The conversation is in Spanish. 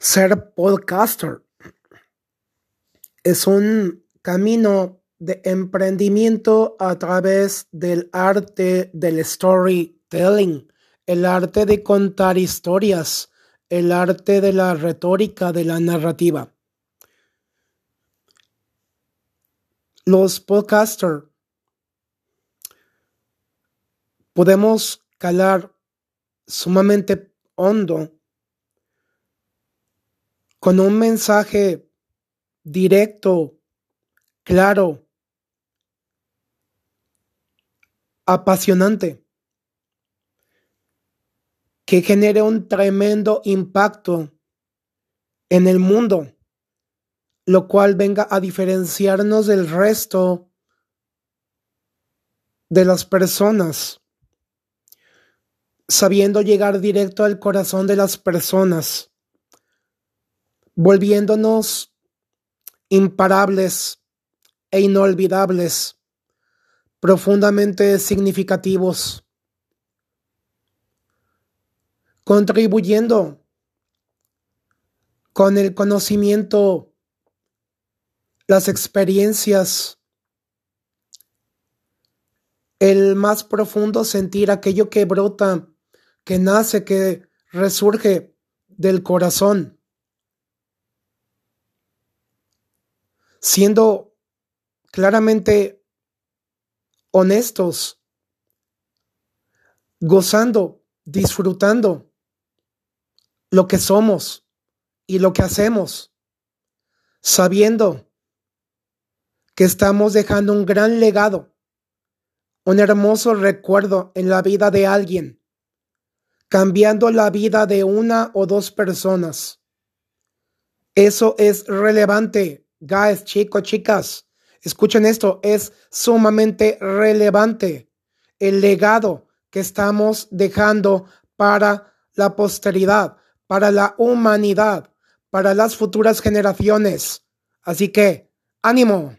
Ser podcaster es un camino de emprendimiento a través del arte del storytelling, el arte de contar historias, el arte de la retórica, de la narrativa. Los podcasters podemos calar sumamente hondo con un mensaje directo, claro, apasionante, que genere un tremendo impacto en el mundo, lo cual venga a diferenciarnos del resto de las personas, sabiendo llegar directo al corazón de las personas volviéndonos imparables e inolvidables, profundamente significativos, contribuyendo con el conocimiento, las experiencias, el más profundo sentir, aquello que brota, que nace, que resurge del corazón. Siendo claramente honestos, gozando, disfrutando lo que somos y lo que hacemos, sabiendo que estamos dejando un gran legado, un hermoso recuerdo en la vida de alguien, cambiando la vida de una o dos personas. Eso es relevante Guys, chicos, chicas, escuchen esto, es sumamente relevante el legado que estamos dejando para la posteridad, para la humanidad, para las futuras generaciones. Así que, ánimo.